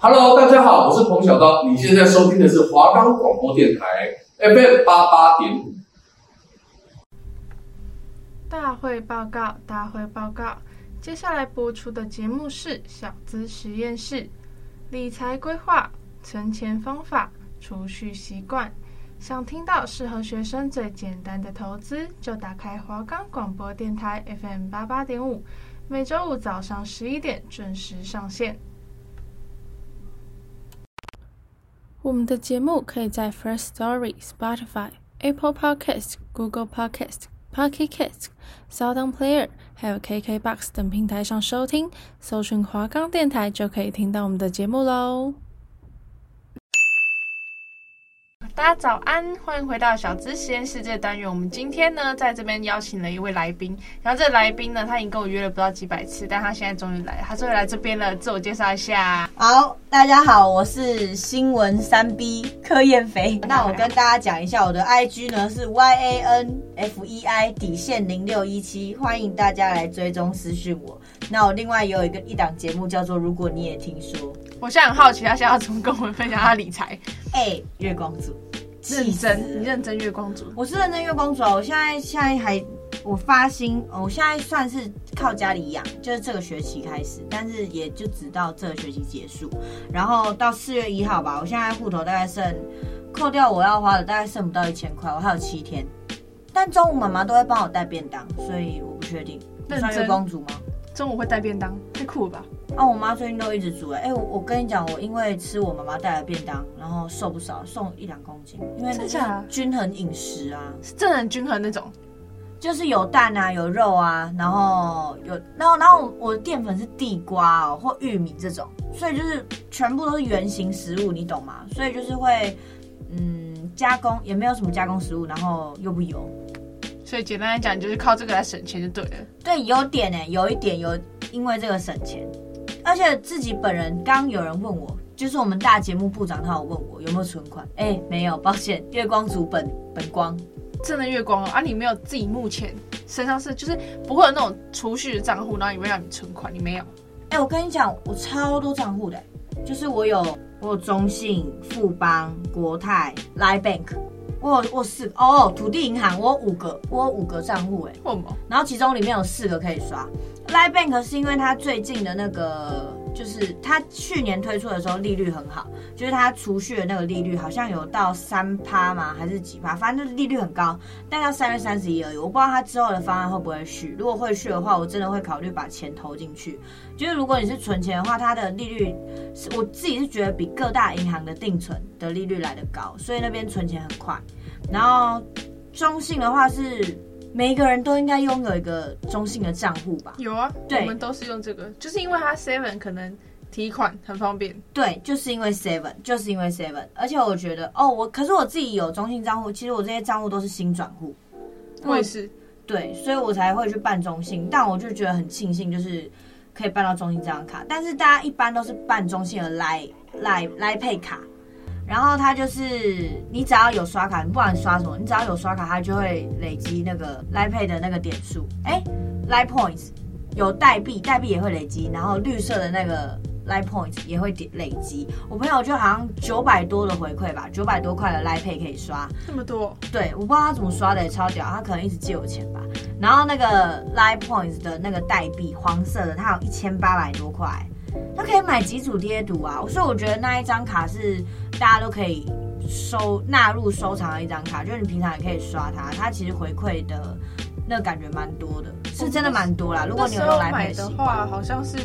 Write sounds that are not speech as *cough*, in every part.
Hello，大家好，我是彭小刀，你现在收听的是华冈广播电台 FM 八八点五。大会报告，大会报告。接下来播出的节目是小资实验室，理财规划、存钱方法、储蓄习惯。想听到适合学生最简单的投资，就打开华冈广播电台 FM 八八点五，每周五早上十一点准时上线。我们的节目可以在 First Story、Spotify、Apple Podcast、Google Podcast、Pocket Cast、Sound Player，还有 KKBox 等平台上收听，搜寻华冈电台就可以听到我们的节目喽。大家早安，欢迎回到小资实验室这个单元。我们今天呢，在这边邀请了一位来宾。然后这个来宾呢，他已经跟我约了不知道几百次，但他现在终于来了。他终于来这边了，自我介绍一下。好，大家好，我是新闻三 B 柯燕飞。那我跟大家讲一下，我的 IG 呢是 Y A N F E I 底线零六一七，欢迎大家来追踪私讯我。那我另外也有一个一档节目叫做《如果你也听说》。我现在很好奇，他现在要怎么跟我们分享他理财？哎、欸，月光族。认真，你认真月光族。我是认真月光族啊！我现在现在还我发薪，我现在算是靠家里养，就是这个学期开始，但是也就直到这个学期结束，然后到四月一号吧。我现在户头大概剩，扣掉我要花的，大概剩不到一千块，我还有七天。但中午妈妈都会帮我带便当，所以我不确定。算月光族吗？中午会带便当，太酷了吧！啊，我妈最近都一直煮哎、欸，我我跟你讲，我因为吃我妈妈带的便当，然后瘦不少，瘦一两公斤，因为这是均衡饮食啊，是真的很均衡那种，就是有蛋啊，有肉啊，然后有，然后然后我的淀粉是地瓜哦或玉米这种，所以就是全部都是圆形食物，你懂吗？所以就是会嗯加工也没有什么加工食物，然后又不油。所以简单来讲，就是靠这个来省钱就对了。对，有点呢，有一点有，因为这个省钱，而且自己本人刚有人问我，就是我们大节目部长他有问我有没有存款，哎，没有，抱歉，月光族本本光，真的月光哦。啊，你没有自己目前身上是就是不会有那种储蓄的账户，然后也会让你存款，你没有？哎，我跟你讲，我超多账户的，就是我有我有中信、富邦、国泰、Line Bank。我有我有四哦，土地银行我有五个，我有五个账户哎，然后其中里面有四个可以刷。Line Bank 是因为它最近的那个，就是它去年推出的时候利率很好，就是它储蓄的那个利率好像有到三趴吗？还是几趴？反正就是利率很高，但到三月三十一而已。我不知道它之后的方案会不会续，如果会续的话，我真的会考虑把钱投进去。就是如果你是存钱的话，它的利率是我自己是觉得比各大银行的定存的利率来得高，所以那边存钱很快。然后中信的话是。每一个人都应该拥有一个中信的账户吧？有啊，对，我们都是用这个，就是因为它 Seven 可能提款很方便。对，就是因为 Seven，就是因为 Seven，而且我觉得哦，我可是我自己有中信账户，其实我这些账户都是新转户。我也是，对，所以我才会去办中信，但我就觉得很庆幸，就是可以办到中信这张卡。但是大家一般都是办中信的 Line Line Line Pay 卡。然后它就是你只要有刷卡，你不管刷什么，你只要有刷卡，它就会累积那个 Line Pay 的那个点数。哎，Line Points 有代币，代币也会累积，然后绿色的那个 Line Points 也会点累积。我朋友就好像九百多的回馈吧，九百多块的 Line Pay 可以刷这么多。对，我不知道他怎么刷的，也超屌，他可能一直借我钱吧。然后那个 Line Points 的那个代币，黄色的，它有一千八百多块。它可以买几组贴图啊，所以我觉得那一张卡是大家都可以收纳入收藏的一张卡，就是你平常也可以刷它，它其实回馈的那个感觉蛮多的，是真的蛮多啦。如果你有用来买的话，好像是，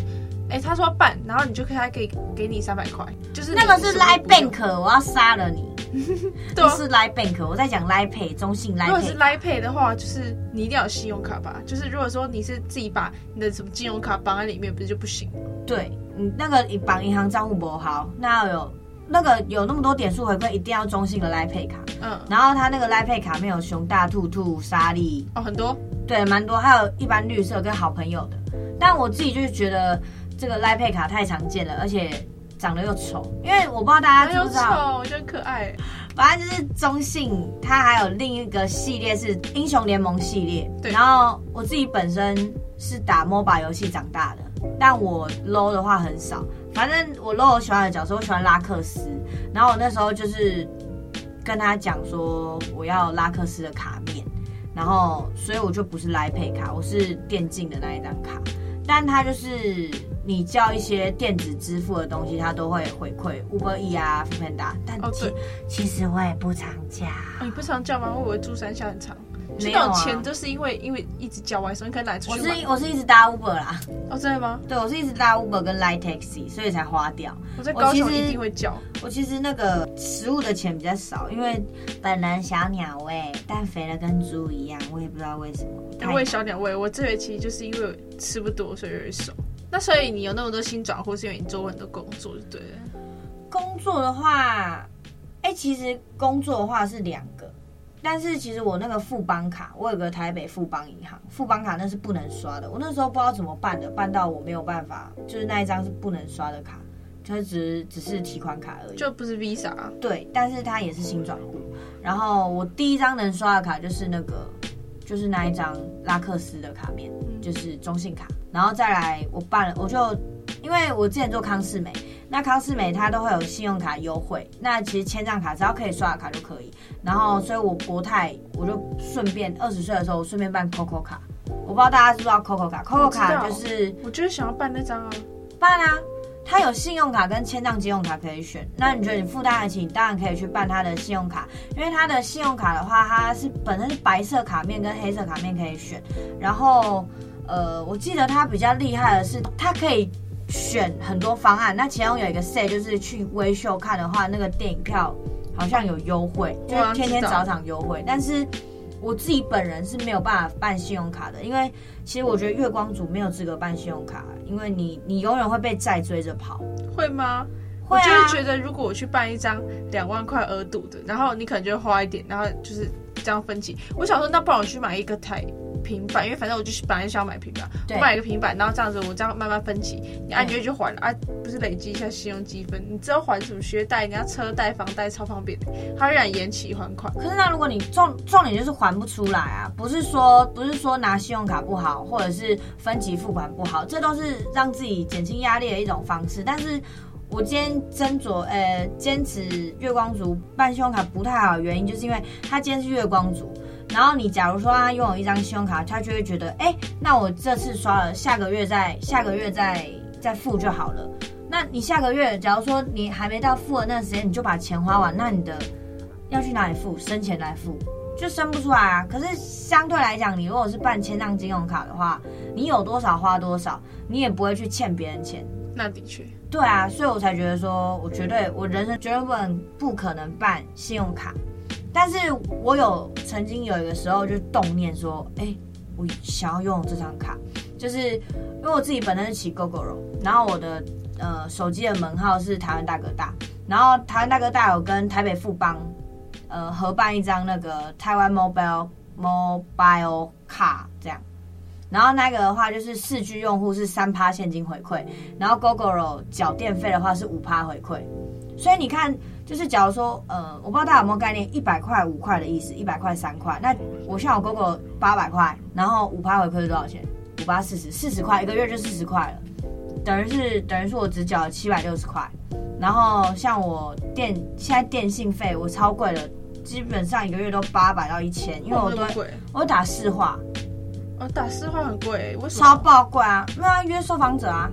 哎、欸，他说办，然后你就可以还可以给你三百块，就是那个是 Line Bank，我要杀了你。*laughs* 对、啊，是 Line Bank，我在讲 Line Pay，中信 Line Pay。如果是 Line Pay 的话，就是你一定要有信用卡吧？就是如果说你是自己把你的什么金融卡绑在里面，不是就不行？对，你那个绑银行账户不好，那有那个有那么多点数回馈，一定要中信的 Line Pay 卡。嗯，然后他那个 Line Pay 卡没有熊大兔兔沙莉哦，很多，对，蛮多，还有一般绿色跟好朋友的。但我自己就是觉得这个 Line Pay 卡太常见了，而且。长得又丑，因为我不知道大家知不知道，我觉得可爱。反正就是中信，它还有另一个系列是英雄联盟系列。对，然后我自己本身是打 MOBA 游戏长大的，但我 low 的话很少。反正我 low 我喜欢的角色，我喜欢拉克斯。然后我那时候就是跟他讲说我要拉克斯的卡面，然后所以我就不是来配卡，我是电竞的那一张卡。但他就是你叫一些电子支付的东西，他都会回馈 Uber E 啊、foodpanda。但其、哦、其实我也不常叫。哦、你不常叫吗？我以为珠三下很长？没有钱就是因为因为一直叫外送，你可以来出去。我是我是一直搭 Uber 啦。哦，真的吗？对，我是一直搭 Uber 跟 Light Taxi，所以才花掉。我在高雄一定会叫。我其实那个食物的钱比较少，因为本人小鸟胃，但肥了跟猪一样，我也不知道为什么。我也小鸟胃，我这学期就是因为吃不多，所以有点瘦。那所以你有那么多新转户，是因为你做很多工作，对？工作的话，哎、欸，其实工作的话是两个。但是其实我那个富邦卡，我有个台北富邦银行富邦卡，那是不能刷的。我那时候不知道怎么办的，办到我没有办法，就是那一张是不能刷的卡，它只只是提款卡而已，就不是 Visa 啊。对，但是它也是新转户。然后我第一张能刷的卡就是那个，就是那一张拉克斯的卡面，就是中信卡。然后再来我办了，我就因为我之前做康世美。那康世美它都会有信用卡优惠，那其实千账卡只要可以刷的卡就可以。然后，所以我国泰我就顺便二十岁的时候，我顺便办 COCO 卡。我不知道大家知不知道 COCO 卡？COCO 卡就是我就是想要办那张啊，办啊。它有信用卡跟千账金用卡可以选。那你觉得你负担得起，你当然可以去办它的信用卡，因为它的信用卡的话，它是本身是白色卡面跟黑色卡面可以选。然后，呃，我记得它比较厉害的是，它可以。选很多方案，那其中有一个 say 就是去微秀看的话，那个电影票好像有优惠，就是天天早场优惠。但是我自己本人是没有办法办信用卡的，因为其实我觉得月光族没有资格办信用卡，因为你你永远会被债追着跑。会吗？会啊。我就觉得如果我去办一张两万块额度的，然后你可能就会花一点，然后就是这样分期。我想说，那不然我去买一个台。平板，因为反正我就是本来想要买平板，我买一个平板，然后这样子我这样慢慢分期，你按月就还了啊，不是累积一下信用积分，你知道还什么学贷，人家车贷、房贷超方便的，它仍然延期还款。可是那如果你重重点就是还不出来啊，不是说不是说拿信用卡不好，或者是分期付款不好，这都是让自己减轻压力的一种方式。但是我今天斟酌呃坚持月光族办信用卡不太好的原因，就是因为他今天是月光族。然后你假如说他拥有一张信用卡，他就会觉得，哎，那我这次刷了，下个月再下个月再再付就好了。那你下个月，假如说你还没到付的那个时间，你就把钱花完，那你的要去哪里付？生钱来付，就生不出来啊。可是相对来讲，你如果是办千张金融卡的话，你有多少花多少，你也不会去欠别人钱。那的确，对啊，所以我才觉得说，我绝对，我人生绝对不能不可能办信用卡。但是我有曾经有一个时候就动念说，哎、我想要拥有这张卡，就是因为我自己本身是骑 Gogoro，然后我的呃手机的门号是台湾大哥大，然后台湾大哥大有跟台北富邦呃合办一张那个台湾 Mobile Mobile 卡这样，然后那个的话就是四 G 用户是三趴现金回馈，然后 Gogoro 缴电费的话是五趴回馈，所以你看。就是假如说，呃，我不知道大家有没有概念，一百块五块的意思，一百块三块。那我像我哥哥八百块，然后五趴回馈是多少钱？五八四十，四十块一个月就四十块了，等于是等于是我只缴了七百六十块。然后像我电现在电信费我超贵了，基本上一个月都八百到一千，因为我都我打市话，哦，打市话很贵，为什么？超爆贵啊，没有啊，约受访者啊。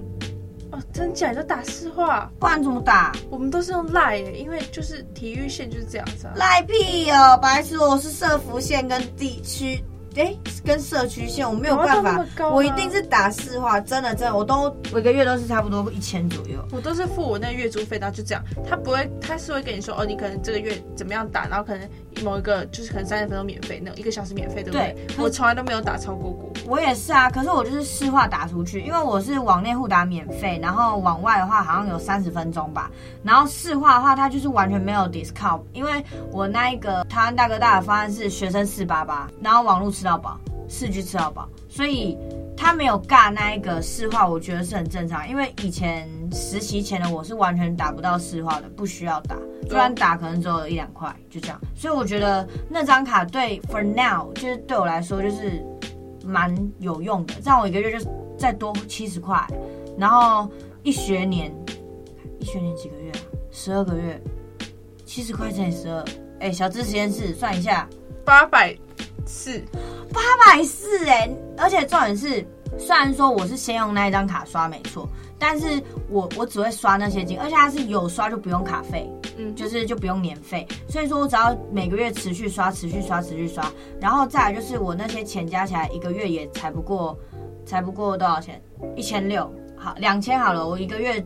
哦，真假就打市话，不然怎么打？我们都是用赖耶，因为就是体育线就是这样子啊。赖屁哦，白痴！我是社服线跟地区。哎，跟社区线我没有办法，我一定是打市话，真的真的，我都我一个月都是差不多一千左右，我都是付我那月租费，然后就这样，他不会，他是会跟你说，哦，你可能这个月怎么样打，然后可能某一个就是可能三十分钟免费，那种一个小时免费，对不对？对，我从来都没有打超过过。我也是啊，可是我就是市话打出去，因为我是网内互打免费，然后网外的话好像有三十分钟吧，然后市话的话它就是完全没有 discount，因为我那一个台湾大哥大的方案是学生四八八，然后网络吃到饱。四 G 吃到饱，所以他没有尬那一个市话，我觉得是很正常。因为以前实习前的我是完全打不到市话的，不需要打，虽然打可能只有一两块，就这样。所以我觉得那张卡对 for now 就是对我来说就是蛮有用的，这样我一个月就再多七十块，然后一学年一学年几个月啊？十二个月，七十块乘以十二，哎，小资实验室算一下，八百四，八百四哎！而且重点是，虽然说我是先用那一张卡刷没错，但是我我只会刷那些金，而且它是有刷就不用卡费，嗯，就是就不用年费，所以说我只要每个月持续刷、持续刷、持续刷，然后再来就是我那些钱加起来一个月也才不过，才不过多少钱？一千六，好，两千好了，我一个月。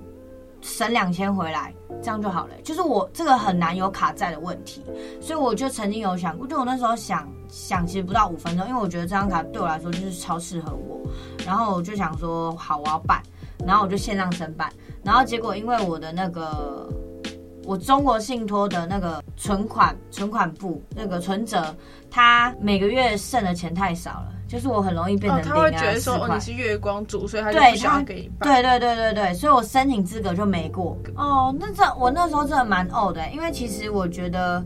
省两千回来，这样就好了。就是我这个很难有卡债的问题，所以我就曾经有想过，就我那时候想想，其实不到五分钟，因为我觉得这张卡对我来说就是超适合我。然后我就想说，好，我要办。然后我就线上申办。然后结果因为我的那个我中国信托的那个存款存款部那个存折，它每个月剩的钱太少了。就是我很容易变成零啊，他会觉得说哦，你是月光族，所以他就不想给你办。对对对对对，所以我申请资格就没过。哦，那这我那时候真的蛮呕的，因为其实我觉得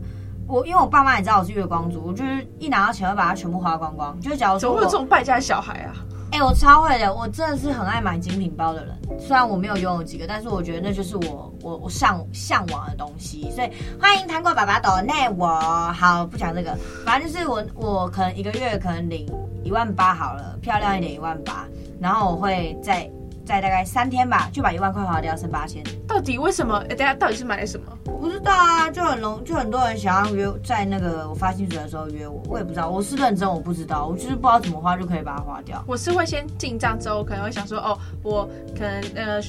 我因为我爸妈也知道我是月光族，我就是一拿到钱会把它全部花光光。就是假如说，怎么会有这种败家小孩啊？哎、欸，我超会的，我真的是很爱买精品包的人。虽然我没有拥有几个，但是我觉得那就是我我我向向往的东西。所以欢迎糖果爸爸抖内我。好，不讲这个，反正就是我我可能一个月可能领一万八好了，漂亮一点一万八，然后我会再。在大概三天吧，就把一万块花掉，剩八千。到底为什么？哎，等下到底是买了什么？道啊，就很容，就很多人想要约，在那个我发薪水的时候约我，我也不知道，我是认真，我不知道，我就是不知道怎么花就可以把它花掉。我是会先进账之后，可能会想说，哦，我可能呃。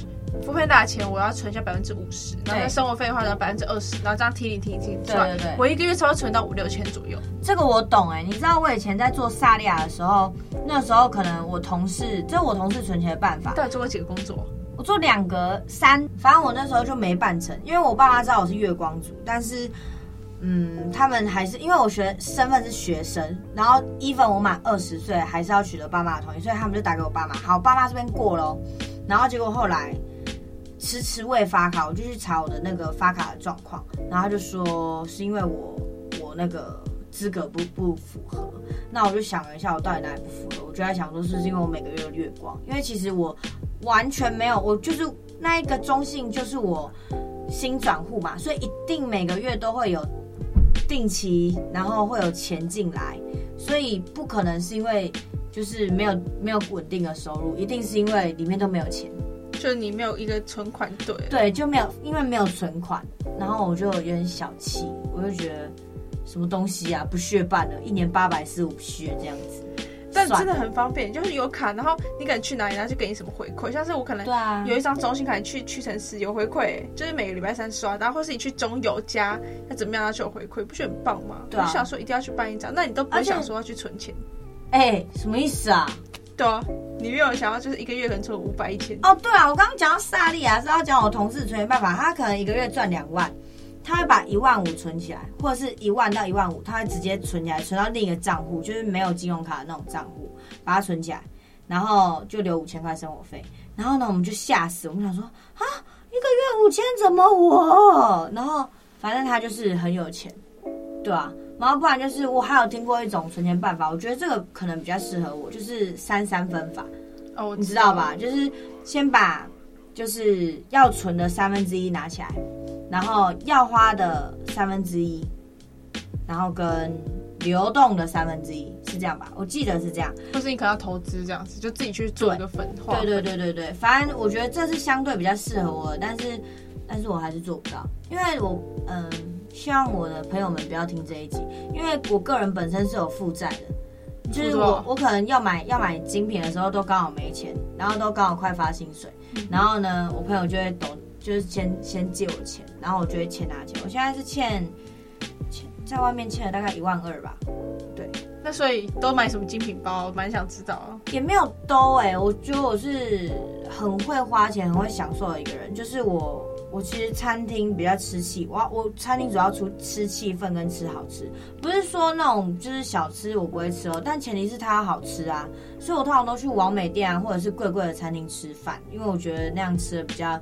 付费大钱，我要存下百分之五十，然后生活费的话呢百分之二十，然后这样提零提领提对对对，我一个月差不多存到五六千左右。这个我懂哎、欸，你知道我以前在做萨利亚的时候，那时候可能我同事，这是我同事存钱的办法。到底做过几个工作？我做两个三，反正我那时候就没办成，因为我爸妈知道我是月光族，但是嗯，他们还是因为我学身份是学生，然后 even 我满二十岁还是要取得爸妈的同意，所以他们就打给我爸妈，好，爸妈这边过咯，然后结果后来。迟迟未发卡，我就去查我的那个发卡的状况，然后就说是因为我我那个资格不不符合，那我就想了一下，我到底哪里不符合？我就在想说是因为我每个月有月光，因为其实我完全没有，我就是那一个中信就是我新转户嘛，所以一定每个月都会有定期，然后会有钱进来，所以不可能是因为就是没有没有稳定的收入，一定是因为里面都没有钱。就你没有一个存款，对对，就没有，因为没有存款，然后我就有点小气，我就觉得什么东西啊，不屑办了，一年八百四五屑这样子，但真的很方便，就是有卡，然后你可能去哪里，然后就给你什么回馈，像是我可能对啊，有一张中信卡，你去屈臣氏有回馈，就是每个礼拜三刷，然后或是你去中友家，那怎么样，它就有回馈，不是很棒吗？对啊，我想说一定要去办一张，那你都不想说要去存钱？哎、欸，什么意思啊？对啊，你没有想要就是一个月可能存五百一千哦。对啊，我刚刚讲到萨莉亚是要讲我同事存钱办法，他可能一个月赚两万，他会把一万五存起来，或者是一万到一万五，他会直接存起来，存到另一个账户，就是没有金融卡的那种账户，把它存起来，然后就留五千块生活费。然后呢，我们就吓死，我们想说啊，一个月五千怎么我？然后反正他就是很有钱，对啊。然后不然就是我还有听过一种存钱办法，我觉得这个可能比较适合我，就是三三分法。哦，你知道吧？就是先把就是要存的三分之一拿起来，然后要花的三分之一，然后跟流动的三分之一，是这样吧？我记得是这样。就是你可能要投资这样子，就自己去做一个粉化。对对对对对，反正我觉得这是相对比较适合我的，但是但是我还是做不到，因为我嗯。希望我的朋友们不要听这一集，因为我个人本身是有负债的，就是我我可能要买要买精品的时候都刚好没钱，然后都刚好快发薪水，然后呢，我朋友就会抖，就是先先借我钱，然后我就会欠他钱。我现在是欠欠在外面欠了大概一万二吧，对。那所以都买什么精品包？我蛮想知道。也没有都哎、欸，我觉得我是很会花钱、很会享受的一个人，就是我。我其实餐厅比较吃气，我我餐厅主要出吃气氛跟吃好吃，不是说那种就是小吃我不会吃哦，但前提是它好吃啊，所以我通常都去王美店啊或者是贵贵的餐厅吃饭，因为我觉得那样吃的比较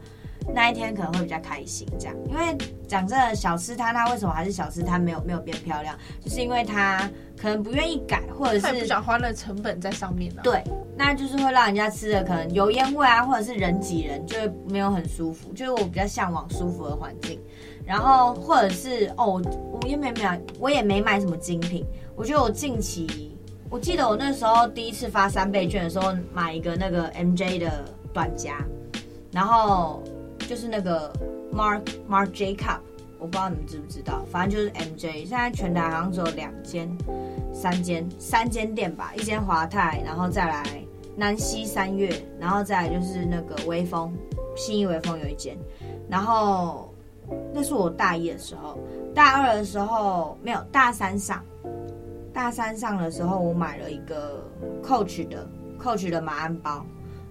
那一天可能会比较开心。这样，因为讲真的，小吃摊它为什么还是小吃摊，没有没有变漂亮，就是因为它可能不愿意改，或者是不想花那成本在上面了。对，那就是会让人家吃的可能油烟味啊，或者是人挤人，就会没有很舒服。就是我比较向往舒服的环境。然后或者是哦，我也没买，我也没买什么精品。我觉得我近期。我记得我那时候第一次发三倍券的时候，买一个那个 MJ 的短夹，然后就是那个 Mark Mark Jacob，我不知道你们知不知道，反正就是 MJ。现在全台好像只有两间、三间、三间店吧，一间华泰，然后再来南西三月，然后再来就是那个微风，信义微风有一间。然后那是我大一的时候，大二的时候没有，大三上。大三上的时候，我买了一个 Coach 的 Coach 的马鞍包，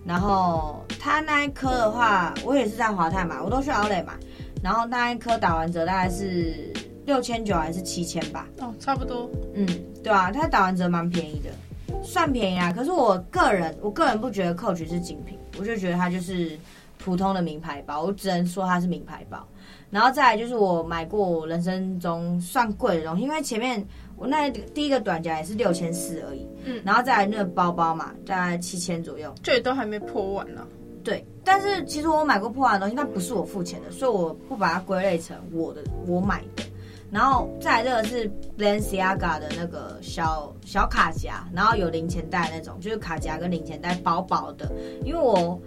然后他那一颗的话，我也是在华泰买，我都去 Outlet 买，然后那一颗打完折大概是六千九还是七千吧？哦，差不多。嗯，对啊，它打完折蛮便宜的，算便宜啊。可是我个人，我个人不觉得 Coach 是精品，我就觉得它就是普通的名牌包，我只能说它是名牌包。然后再来就是我买过我人生中算贵的东西，因为前面。我那第一个短夹也是六千四而已，嗯，然后再来那个包包嘛，大概七千左右，这都还没破万呢。对，但是其实我买过破万的东西，但不是我付钱的，所以我不把它归类成我的我买的。然后再来这个是 Balenciaga 的那个小小卡夹，然后有零钱袋那种，就是卡夹跟零钱袋薄薄的，因为我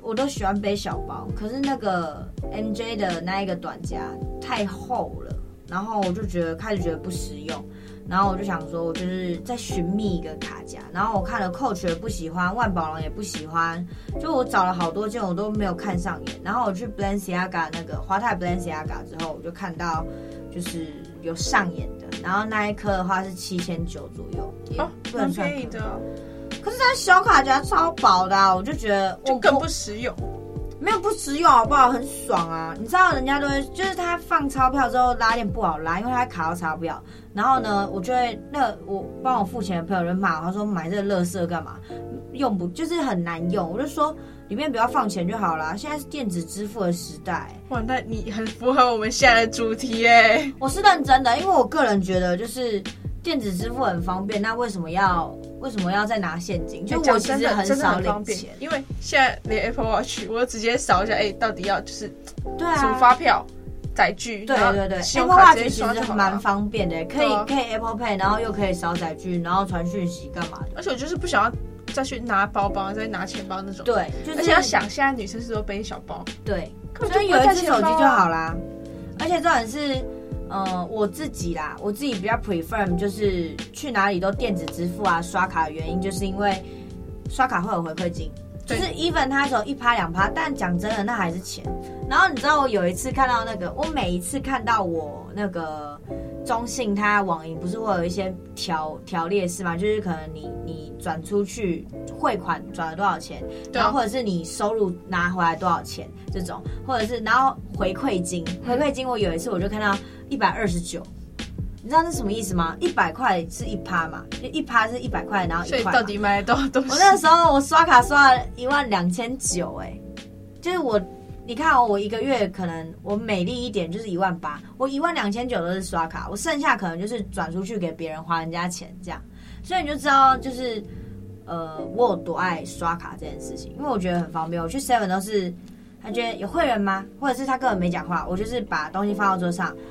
我都喜欢背小包，可是那个 MJ 的那一个短夹太厚了。然后我就觉得开始觉得不实用，然后我就想说，我就是在寻觅一个卡夹。然后我看了 Coach 也不喜欢，万宝龙也不喜欢，就我找了好多件，我都没有看上眼。然后我去 Balenciaga 那个华泰 Balenciaga 之后，我就看到就是有上眼的。然后那一颗的话是七千九左右，哦，很便宜的。可是它小卡夹超薄的啊，我就觉得我就更不实用。没有不实用好不好？很爽啊！你知道人家都会，就是他放钞票之后拉链不好拉，因为他卡到钞票。然后呢，我就会那、我帮我付钱的朋友就骂我，他说买这个垃圾干嘛？用不就是很难用？我就说里面不要放钱就好啦。现在是电子支付的时代。哇，那你很符合我们现在的主题耶！我是认真的，因为我个人觉得就是。电子支付很方便，那为什么要为什么要再拿现金？就我其实很少领钱，因为现在连 Apple Watch 我直接扫一下，哎、欸，到底要就是对啊，什么发票载具？对对对，Apple Watch 其实蛮方便的，可以可以 Apple Pay，然后又可以扫载具，然后传讯息干嘛的。而且我就是不想要再去拿包包，再拿钱包那种。对，就是、而且要想，现在女生是都背小包？对，所以有一只手机就好啦。而且重点是。嗯，我自己啦，我自己比较 prefer 就是去哪里都电子支付啊，刷卡的原因就是因为刷卡会有回馈金，就是 even 它只有一趴两趴，但讲真的那还是钱。然后你知道我有一次看到那个，我每一次看到我那个中信它网银不是会有一些条条列式嘛，就是可能你你转出去汇款转了多少钱，然后或者是你收入拿回来多少钱这种，或者是然后回馈金，回馈金我有一次我就看到。一百二十九，你知道这是什么意思吗？一百块是一趴嘛，就一趴是一百块，然后一块。所以到底买了多少东西？我那时候我刷卡刷了一万两千九，哎，就是我，你看哦，我一个月可能我美丽一点就是一万八，我一万两千九都是刷卡，我剩下可能就是转出去给别人花人家钱这样，所以你就知道就是呃我有多爱刷卡这件事情，因为我觉得很方便。我去 Seven 都是他觉得有会员吗？或者是他根本没讲话，我就是把东西放到桌上。嗯、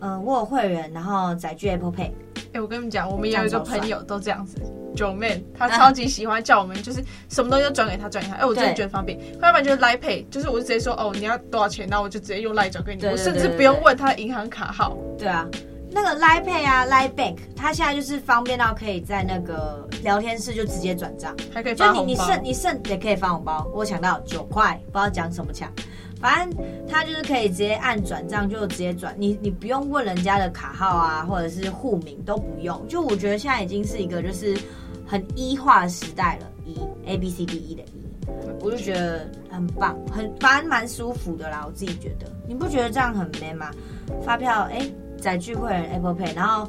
呃，我有会员，然后载具 Apple Pay。哎、欸，我跟你们讲，我们有一个朋友都这样子，九妹，他超级喜欢叫我们，就是什么东西都转给他，转给他。哎、欸，我真的觉得方便。要不然就是 Line Pay，就是我就直接说，哦，你要多少钱，然后我就直接用 Line 转给你，我甚至不用问他的银行卡号。对啊，那个 Line Pay 啊，Line Bank，他现在就是方便到可以在那个聊天室就直接转账，还可以发红包。就你你剩你剩也可以发红包，我抢到九块，不知道讲什么抢。反正他就是可以直接按转账就直接转，你你不用问人家的卡号啊，或者是户名都不用。就我觉得现在已经是一个就是很一化的时代了一 A B C D E 的一我就觉得很棒，很反正蛮舒服的啦。我自己觉得，你不觉得这样很 man 吗？发票哎，载具会员 Apple Pay，然后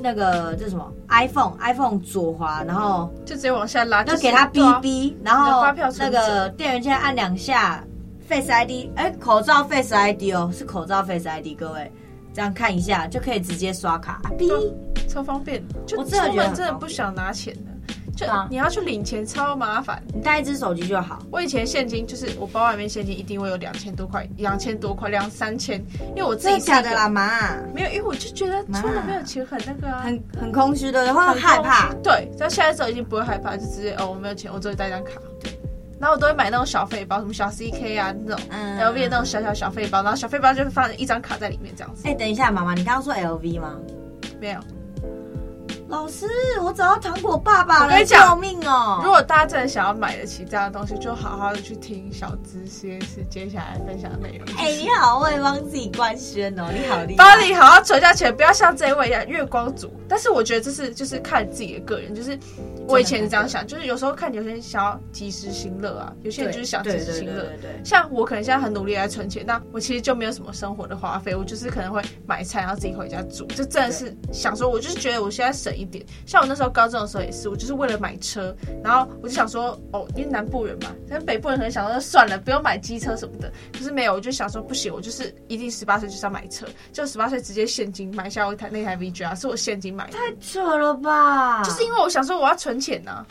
那个这什么 iPhone iPhone 左滑，然后就直接往下拉，就给他哔哔，然后那个电源键按两下。Face ID，哎、欸，口罩 Face ID 哦，是口罩 Face ID，各位这样看一下就可以直接刷卡，哔，超方便。就出门真的不想拿钱的。就你要去领钱超麻烦，你带一只手机就好。我以前现金就是我包里面现金一定会有两千多块，两千多块，两三千，因为我自己下的啦嘛，没有，因为我就觉得出门没有钱很那个啊，很很空虚的，然后害怕。对，但现在之后已经不会害怕，就直接哦，我没有钱，我只会带张卡。对，然后我都会买那种小费包，什么小 CK 啊那种，LV 的那种小小小费包，然后小费包就放一张卡在里面这样子。哎，等一下，妈妈，你刚刚说 LV 吗？没有。老师，我找到糖果爸爸了！救命哦！如果大家真的想要买得起这样的东西，就好好的去听小资实验室接下来分享的内容。哎、欸，你好会帮自己官宣哦，你好厉害！帮你好好存下钱，不要像这一位一样月光族。但是我觉得这是就是看自己的个人，就是我以前是这样想，就是有时候看有些人想要及时行乐啊，有些人就是想及时行乐。对，像我可能现在很努力来存钱，那我其实就没有什么生活的花费，我就是可能会买菜，然后自己回家煮，就真的是想说，我就是觉得我现在省一点。像我那时候。高中的时候也是，我就是为了买车，然后我就想说，哦，因为南部人嘛，但北部人可能想说算了，不用买机车什么的。可是没有，我就想说不行，我就是一定十八岁就是要买车，就十八岁直接现金买下我台那台 VGR，是我现金买的。太扯了吧！就是因为我想说我要存钱呢、啊。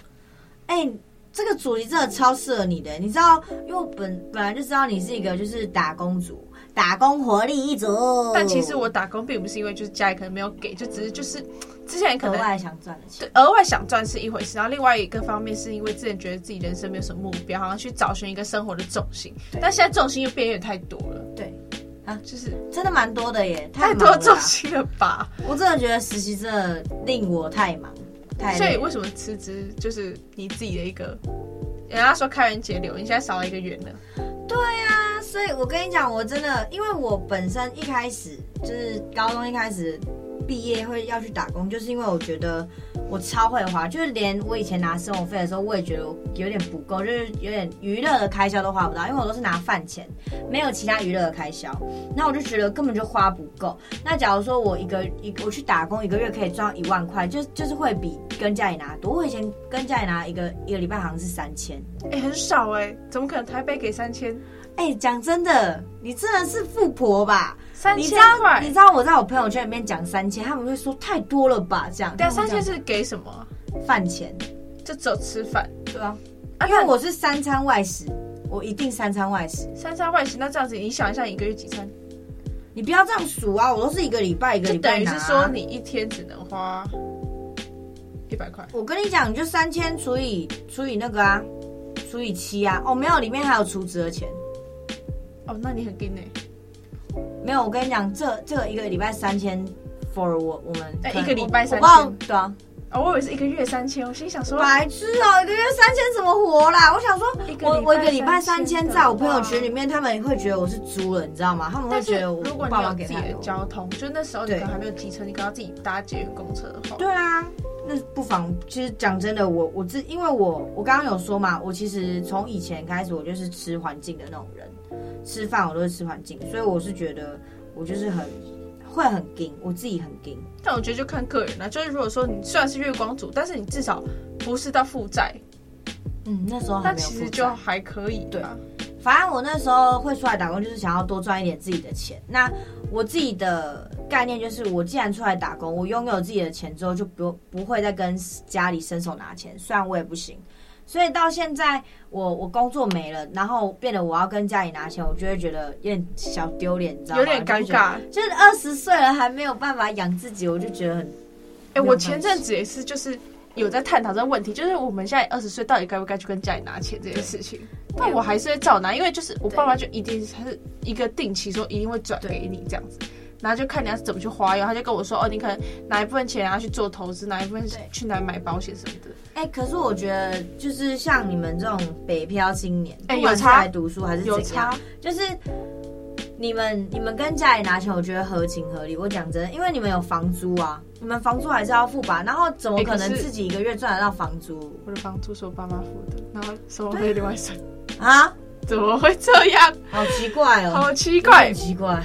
哎、欸，这个主题真的超适合你的，你知道，因为我本本来就知道你是一个就是打工族。打工活力一族，但其实我打工并不是因为就是家里可能没有给，就只是就是之前可能额外想赚的钱，对，额外想赚是一回事，然后另外一个方面是因为之前觉得自己人生没有什么目标，好像去找寻一个生活的重心，但现在重心又变有点太多了，对，啊，就是真的蛮多的耶，太多重心了吧？我真的觉得实习真的令我太忙，太。所以为什么辞职就是你自己的一个，人家说开源节流，你现在少了一个源了，对呀、啊。所以，我跟你讲，我真的，因为我本身一开始就是高中一开始毕业会要去打工，就是因为我觉得我超会花，就是连我以前拿生活费的时候，我也觉得有点不够，就是有点娱乐的开销都花不到，因为我都是拿饭钱，没有其他娱乐的开销，那我就觉得根本就花不够。那假如说我一个一我去打工，一个月可以赚一万块，就就是会比跟家里拿多。我以前跟家里拿一个一个礼拜好像是三千，哎、很少哎、怎么可能台北给三千？哎、欸，讲真的，你真的是富婆吧？三千块，你知道我在我朋友圈里面讲三千，他们会说太多了吧？这样，对啊，三千是给什么？饭钱，就只有吃饭，对啊。因为我是三餐外食，我一定三餐外食。三餐外食，那这样子，你想一下，一个月几餐？你不要这样数啊！我都是一个礼拜一个礼拜、啊、等于是说，你一天只能花一百块。我跟你讲，你就三千除以除以那个啊，除以七啊。哦，没有，里面还有储值的钱。哦，那你很硬呢？没有，我跟你讲，这这个一个礼拜三千，for 我我们，哎，一个礼拜三千，对啊，哦，我以为是一个月三千，我心想说，白痴哦，一个月三千怎么活啦？我想说，我我一个礼拜三千，在我朋友圈里面，他们会觉得我是猪了，你知道吗？他们会觉得我爸爸给自己的交通，就那时候你可能还没有机车，你可能要自己搭捷运公车的话，对啊。那不妨，其实讲真的，我我自因为我我刚刚有说嘛，我其实从以前开始，我就是吃环境的那种人，吃饭我都是吃环境，所以我是觉得我就是很会很硬，我自己很硬。但我觉得就看个人啦，就是如果说你虽然是月光族，但是你至少不是到负债，嗯，那时候那其实就还可以，对啊。反正我那时候会出来打工，就是想要多赚一点自己的钱。那我自己的概念就是，我既然出来打工，我拥有自己的钱之后，就不不会再跟家里伸手拿钱。虽然我也不行，所以到现在我我工作没了，然后变得我要跟家里拿钱，我就会觉得有点小丢脸，你知道吗？有点尴尬。就是二十岁了还没有办法养自己，我就觉得很……哎、欸，我前阵子也是，就是。有在探讨这个问题，就是我们现在二十岁，到底该不该去跟家里拿钱这件事情？但我还是会照拿，因为就是我爸妈就一定是他是一个定期说一定会转给你这样子，然后就看你要怎么去花用。他就跟我说哦，你可能拿一部分钱然后去做投资，拿一部分去拿买保险什么的。哎、欸，可是我觉得就是像你们这种北漂青年，哎、欸，有差来读书还是怎样就是。你们你们跟家里拿钱，我觉得合情合理。我讲真的，因为你们有房租啊，你们房租还是要付吧。然后怎么可能自己一个月赚得到房租？欸、我的房租是我爸妈付的，然后生活费另外省 *laughs* 啊？怎么会这样？好奇怪哦，好奇怪，很奇怪。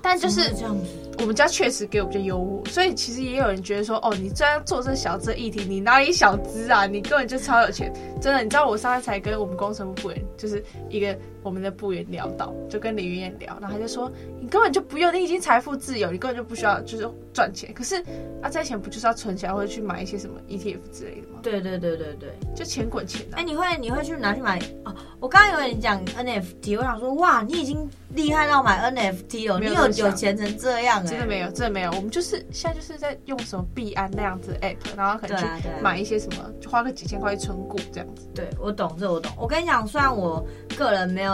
但就是这样子，我们家确实给我比较优渥，所以其实也有人觉得说，哦，你这样做这小资议题，你哪里小资啊？你根本就超有钱，真的。你知道我上次才跟我们工程部人，就是一个。我们的部员聊到，就跟李云燕聊，然后他就说：“你根本就不用，你已经财富自由，你根本就不需要就是赚钱。可是啊，这些钱不就是要存起来，或者去买一些什么 ETF 之类的吗？”对对对对对，就钱滚钱啊！哎，你会你会去拿去买哦？我刚刚以为你讲 NFT，我想说哇，你已经厉害到买 NFT 哦，你有有钱成这样哎？真的没有，真的没有。我们就是现在就是在用什么币安那样子的 app，然后可能去买一些什么，就花个几千块存股这样子。对，我懂这我懂。我跟你讲，虽然我个人没有。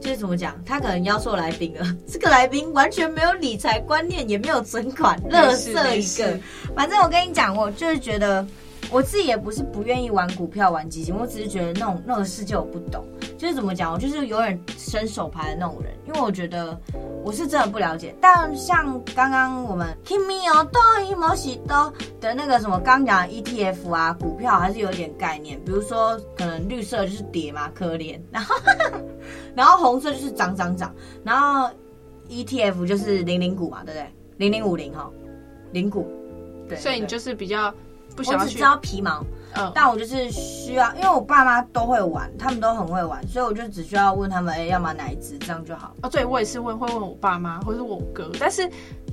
就是怎么讲，他可能邀错来宾了。这个来宾完全没有理财观念，也没有存款，乐色一个。反正我跟你讲，我就是觉得我自己也不是不愿意玩股票、玩基金，我只是觉得那种那个世界我不懂。就是怎么讲，我就是永远伸手牌的那种人，因为我觉得我是真的不了解。但像刚刚我们 Kimi 哦，多伊莫西多的那个什么刚讲 ETF 啊，股票还是有点概念。比如说，可能绿色就是跌嘛，可怜。然后，*laughs* 然后红色就是涨涨涨。然后 ETF 就是零零股嘛，对不对？零零五零哈，零股。对，所以你就是比较不想要去。我只知道皮毛。嗯，但我就是需要，因为我爸妈都会玩，他们都很会玩，所以我就只需要问他们，哎、欸，要买哪一支，这样就好。哦，对，我也是问，会问我爸妈或者我哥，但是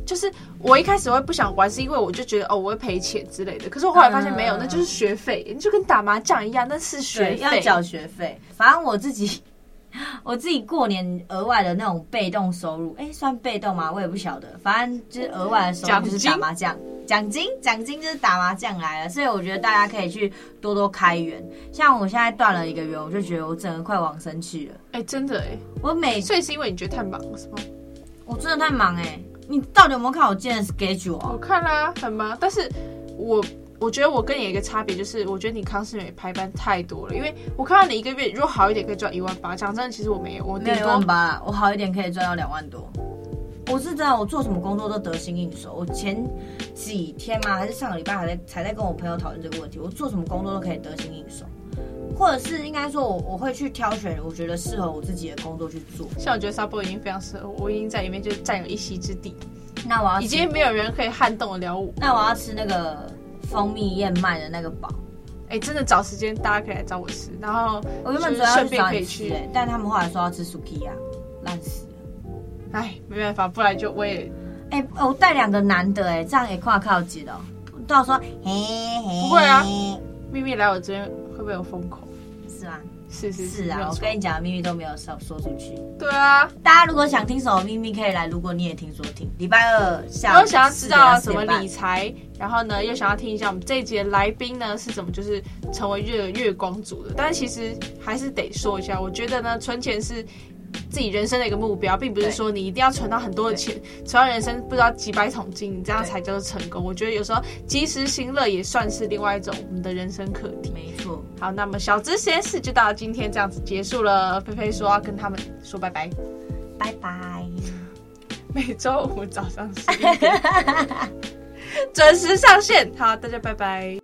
就是我一开始会不想玩，是因为我就觉得哦，我会赔钱之类的。可是我后来发现没有，嗯、那就是学费，就跟打麻将一样，那是学费，要缴学费。反正我自己。*laughs* 我自己过年额外的那种被动收入，哎、欸，算被动吗？我也不晓得。反正就是额外的收入就是打麻将，奖金奖金就是打麻将来了。所以我觉得大家可以去多多开源。像我现在断了一个月，我就觉得我整个快往生去了。哎、欸，真的哎、欸，我每所以是因为你觉得太忙了是吗？我真的太忙哎、欸，你到底有没有看我今天的 schedule 啊？我看啦，很忙，但是我。我觉得我跟你有一个差别，就是我觉得你康世美排班太多了，因为我看到你一个月如果好一点可以赚一万八，讲真的，其实我没有，我一万八，我好一点可以赚到两万多。我是真的，我做什么工作都得心应手。我前几天嘛，还是上个礼拜还在才在跟我朋友讨论这个问题，我做什么工作都可以得心应手，或者是应该说我我会去挑选我觉得适合我自己的工作去做。像我觉得 Subway 已经非常适合我，我已经在里面就占有一席之地。那我要已经没有人可以撼动得了我。那我要吃那个。蜂蜜燕麦的那个堡，哎、欸，真的找时间大家可以来找我吃。然后我原本主要顺便可以去，哎，但他们后来说要吃 Sukiya，烂死了。哎，没办法，不然就我也，哎、欸，我带两个男的，哎，这样也跨靠级了。到时候嘿嘿，不会啊，秘密来我这边会不会有风口？是吗？是是是，是啊，我跟你讲，秘密都没有说说出去。对啊，大家如果想听什么秘密，可以来。如果你也听说听，礼拜二下午。如果想要知道什么理财，然后呢，又想要听一下我们这一节来宾呢是怎么就是成为月月光族的。但是其实还是得说一下，我觉得呢，存钱是。自己人生的一个目标，并不是说你一定要存到很多的钱，存到人生不知道几百桶金，你这样才叫做成功。我觉得有时候及时行乐也算是另外一种我们的人生课题。没错。好，那么小资实验室就到今天这样子结束了。菲菲说要跟他们说拜拜，拜拜。每周五早上十点 *laughs* 准时上线。好，大家拜拜。